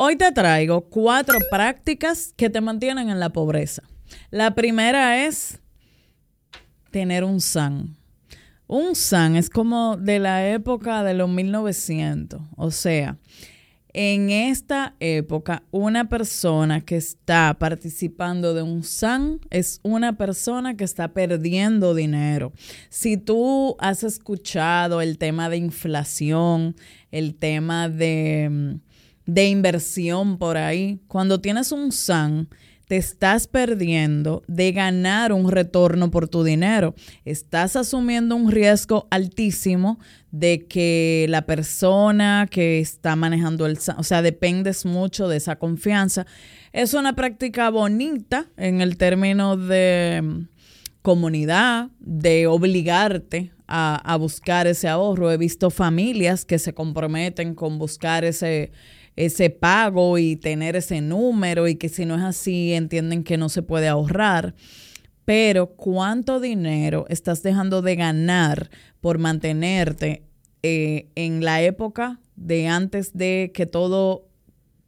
Hoy te traigo cuatro prácticas que te mantienen en la pobreza. La primera es tener un SAN. Un SAN es como de la época de los 1900. O sea, en esta época, una persona que está participando de un SAN es una persona que está perdiendo dinero. Si tú has escuchado el tema de inflación, el tema de de inversión por ahí. Cuando tienes un SAN, te estás perdiendo de ganar un retorno por tu dinero. Estás asumiendo un riesgo altísimo de que la persona que está manejando el o sea, dependes mucho de esa confianza. Es una práctica bonita en el término de mm, comunidad, de obligarte a, a buscar ese ahorro. He visto familias que se comprometen con buscar ese ese pago y tener ese número y que si no es así entienden que no se puede ahorrar. Pero ¿cuánto dinero estás dejando de ganar por mantenerte eh, en la época de antes de que todo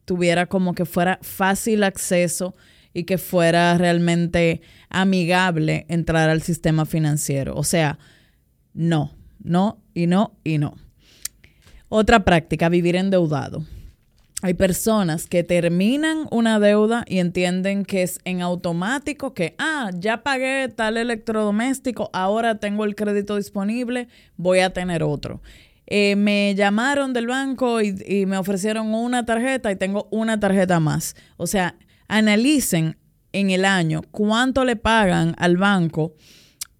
tuviera como que fuera fácil acceso y que fuera realmente amigable entrar al sistema financiero? O sea, no, no y no y no. Otra práctica, vivir endeudado hay personas que terminan una deuda y entienden que es en automático que, ah, ya pagué tal electrodoméstico, ahora tengo el crédito disponible, voy a tener otro. Eh, me llamaron del banco y, y me ofrecieron una tarjeta y tengo una tarjeta más. O sea, analicen en el año cuánto le pagan al banco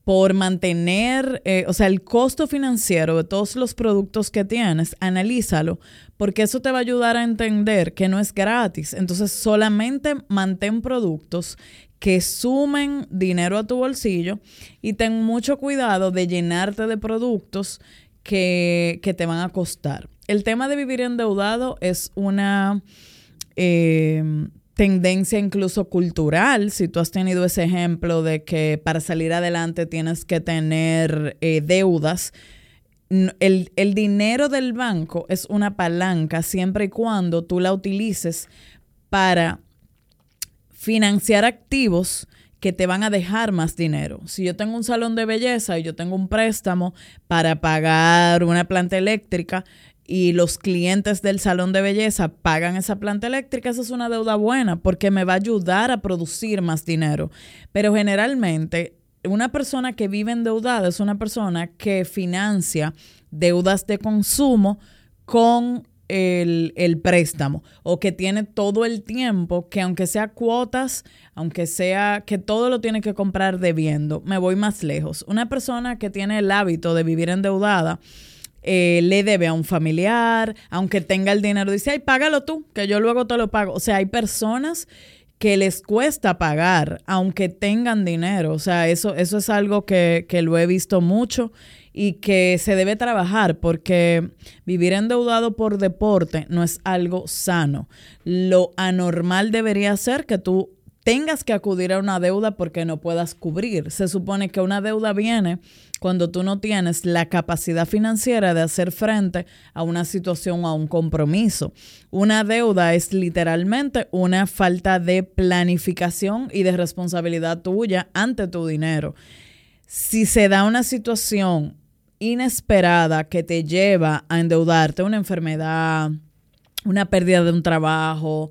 por mantener, eh, o sea, el costo financiero de todos los productos que tienes, analízalo, porque eso te va a ayudar a entender que no es gratis. Entonces, solamente mantén productos que sumen dinero a tu bolsillo y ten mucho cuidado de llenarte de productos que, que te van a costar. El tema de vivir endeudado es una... Eh, tendencia incluso cultural, si tú has tenido ese ejemplo de que para salir adelante tienes que tener eh, deudas, el, el, dinero del banco es una palanca siempre y cuando tú la utilices para financiar activos que te van a dejar más dinero. Si yo tengo un salón de belleza y yo tengo un préstamo para pagar una planta eléctrica, y los clientes del salón de belleza pagan esa planta eléctrica, esa es una deuda buena porque me va a ayudar a producir más dinero. Pero generalmente una persona que vive endeudada es una persona que financia deudas de consumo con el, el, préstamo o que tiene todo el tiempo que aunque sea cuotas, aunque sea que todo lo tiene que comprar debiendo, me voy más lejos. Una persona que tiene el hábito de vivir endeudada, eh, le debe a un familiar, aunque tenga el dinero, dice, ay, págalo tú, que yo luego te lo pago. O sea, hay personas que les cuesta pagar, aunque tengan dinero. O sea, eso, eso es algo que, que lo he visto mucho y que se debe trabajar porque vivir endeudado por deporte no es algo sano. Lo anormal debería ser que tú tengas que acudir a una deuda porque no puedas cubrir. Se supone que una deuda viene cuando tú no tienes la capacidad financiera de hacer frente a una situación o a un compromiso. Una deuda es literalmente una falta de planificación y de responsabilidad tuya ante tu dinero. Si se da una situación inesperada que te lleva a endeudarte, una enfermedad, una pérdida de un trabajo,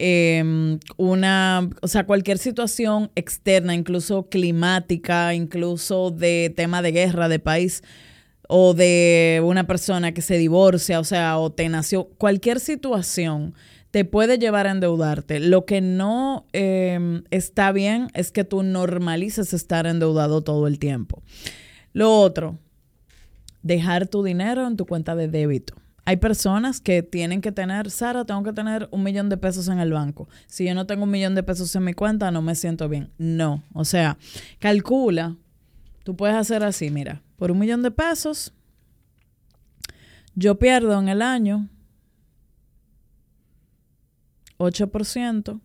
Em, una, o sea, cualquier situación externa, incluso climática, incluso de tema de guerra de país o de una persona que se divorcia, o sea, o te nació, cualquier situación te puede llevar a endeudarte. Lo que no em, está bien es que tú normalices estar endeudado todo el tiempo. Lo otro, dejar tu dinero en tu cuenta de débito. Hay personas que tienen que tener, Sara, tengo que tener un millón de pesos en el banco. Si yo no tengo un millón de pesos en mi cuenta, no me siento bien. No, o sea, calcula, tú puedes hacer así, mira, por un millón de pesos, yo pierdo en el año 8%.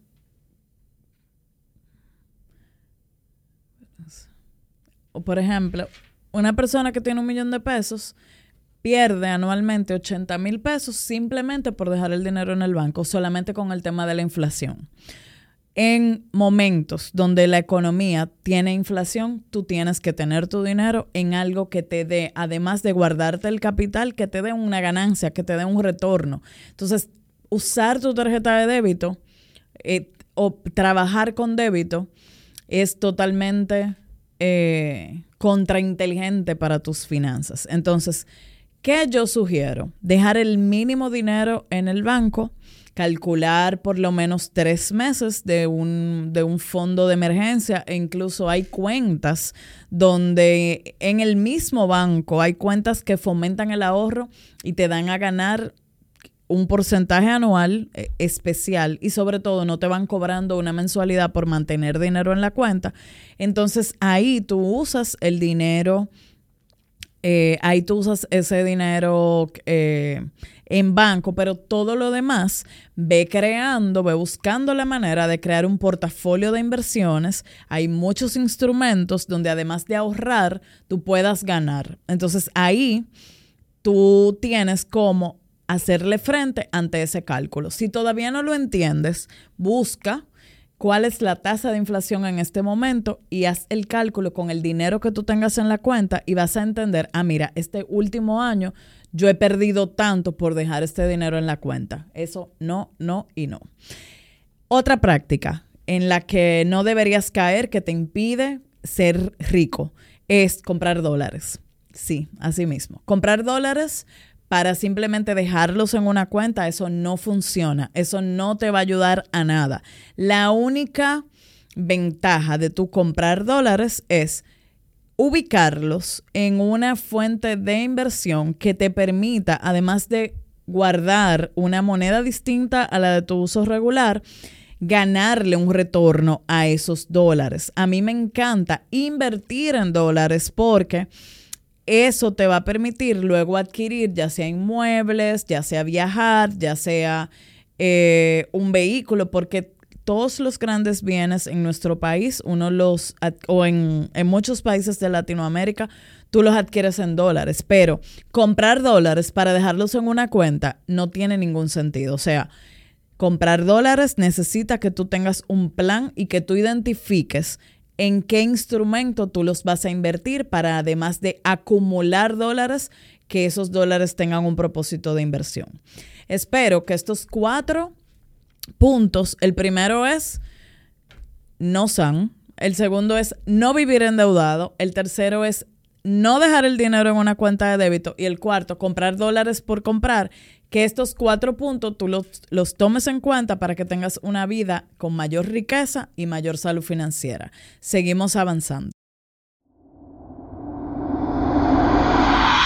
O por ejemplo, una persona que tiene un millón de pesos pierde anualmente 80 mil pesos simplemente por dejar el dinero en el banco, solamente con el tema de la inflación. En momentos donde la economía tiene inflación, tú tienes que tener tu dinero en algo que te dé, además de guardarte el capital, que te dé una ganancia, que te dé un retorno. Entonces, usar tu tarjeta de débito eh, o trabajar con débito es totalmente eh, contrainteligente para tus finanzas. Entonces, ¿qué yo sugiero? Dejar el mínimo dinero en el banco, calcular por lo menos tres meses de un, de un fondo de emergencia e incluso hay cuentas donde en el mismo banco hay cuentas que fomentan el ahorro y te dan a ganar un porcentaje anual eh, especial y sobre todo no te van cobrando una mensualidad por mantener dinero en la cuenta. Entonces ahí tú usas el dinero, eh, ahí tú usas ese dinero eh, en banco, pero todo lo demás ve creando, ve buscando la manera de crear un portafolio de inversiones. Hay muchos instrumentos donde además de ahorrar, tú puedas ganar. Entonces ahí tú tienes como hacerle frente ante ese cálculo. Si todavía no lo entiendes, busca cuál es la tasa de inflación en este momento y haz el cálculo con el dinero que tú tengas en la cuenta y vas a entender, ah, mira, este último año yo he perdido tanto por dejar este dinero en la cuenta. Eso no, no y no. Otra práctica en la que no deberías caer que te impide ser rico es comprar dólares. Sí, así mismo. Comprar dólares para simplemente dejarlos en una cuenta, eso no funciona, eso no te va a ayudar a nada. La única ventaja de tu comprar dólares es ubicarlos en una fuente de inversión que te permita, además de guardar una moneda distinta a la de tu uso regular, ganarle un retorno a esos dólares. A mí me encanta invertir en dólares porque eso te va a permitir luego adquirir ya sea inmuebles, ya sea viajar, ya sea eh, un vehículo, porque todos los grandes bienes en nuestro país, uno los, o en, en muchos países de Latinoamérica, tú los adquieres en dólares, pero comprar dólares para dejarlos en una cuenta no tiene ningún sentido. O sea, comprar dólares necesita que tú tengas un plan y que tú identifiques en qué instrumento tú los vas a invertir para además de acumular dólares, que esos dólares tengan un propósito de inversión. Espero que estos cuatro puntos, el primero es no san, el segundo es no vivir endeudado, el tercero es no dejar el dinero en una cuenta de débito y el cuarto, comprar dólares por comprar, que estos cuatro puntos tú los, los, tomes en cuenta para que tengas una vida con mayor riqueza y mayor salud financiera. Seguimos avanzando.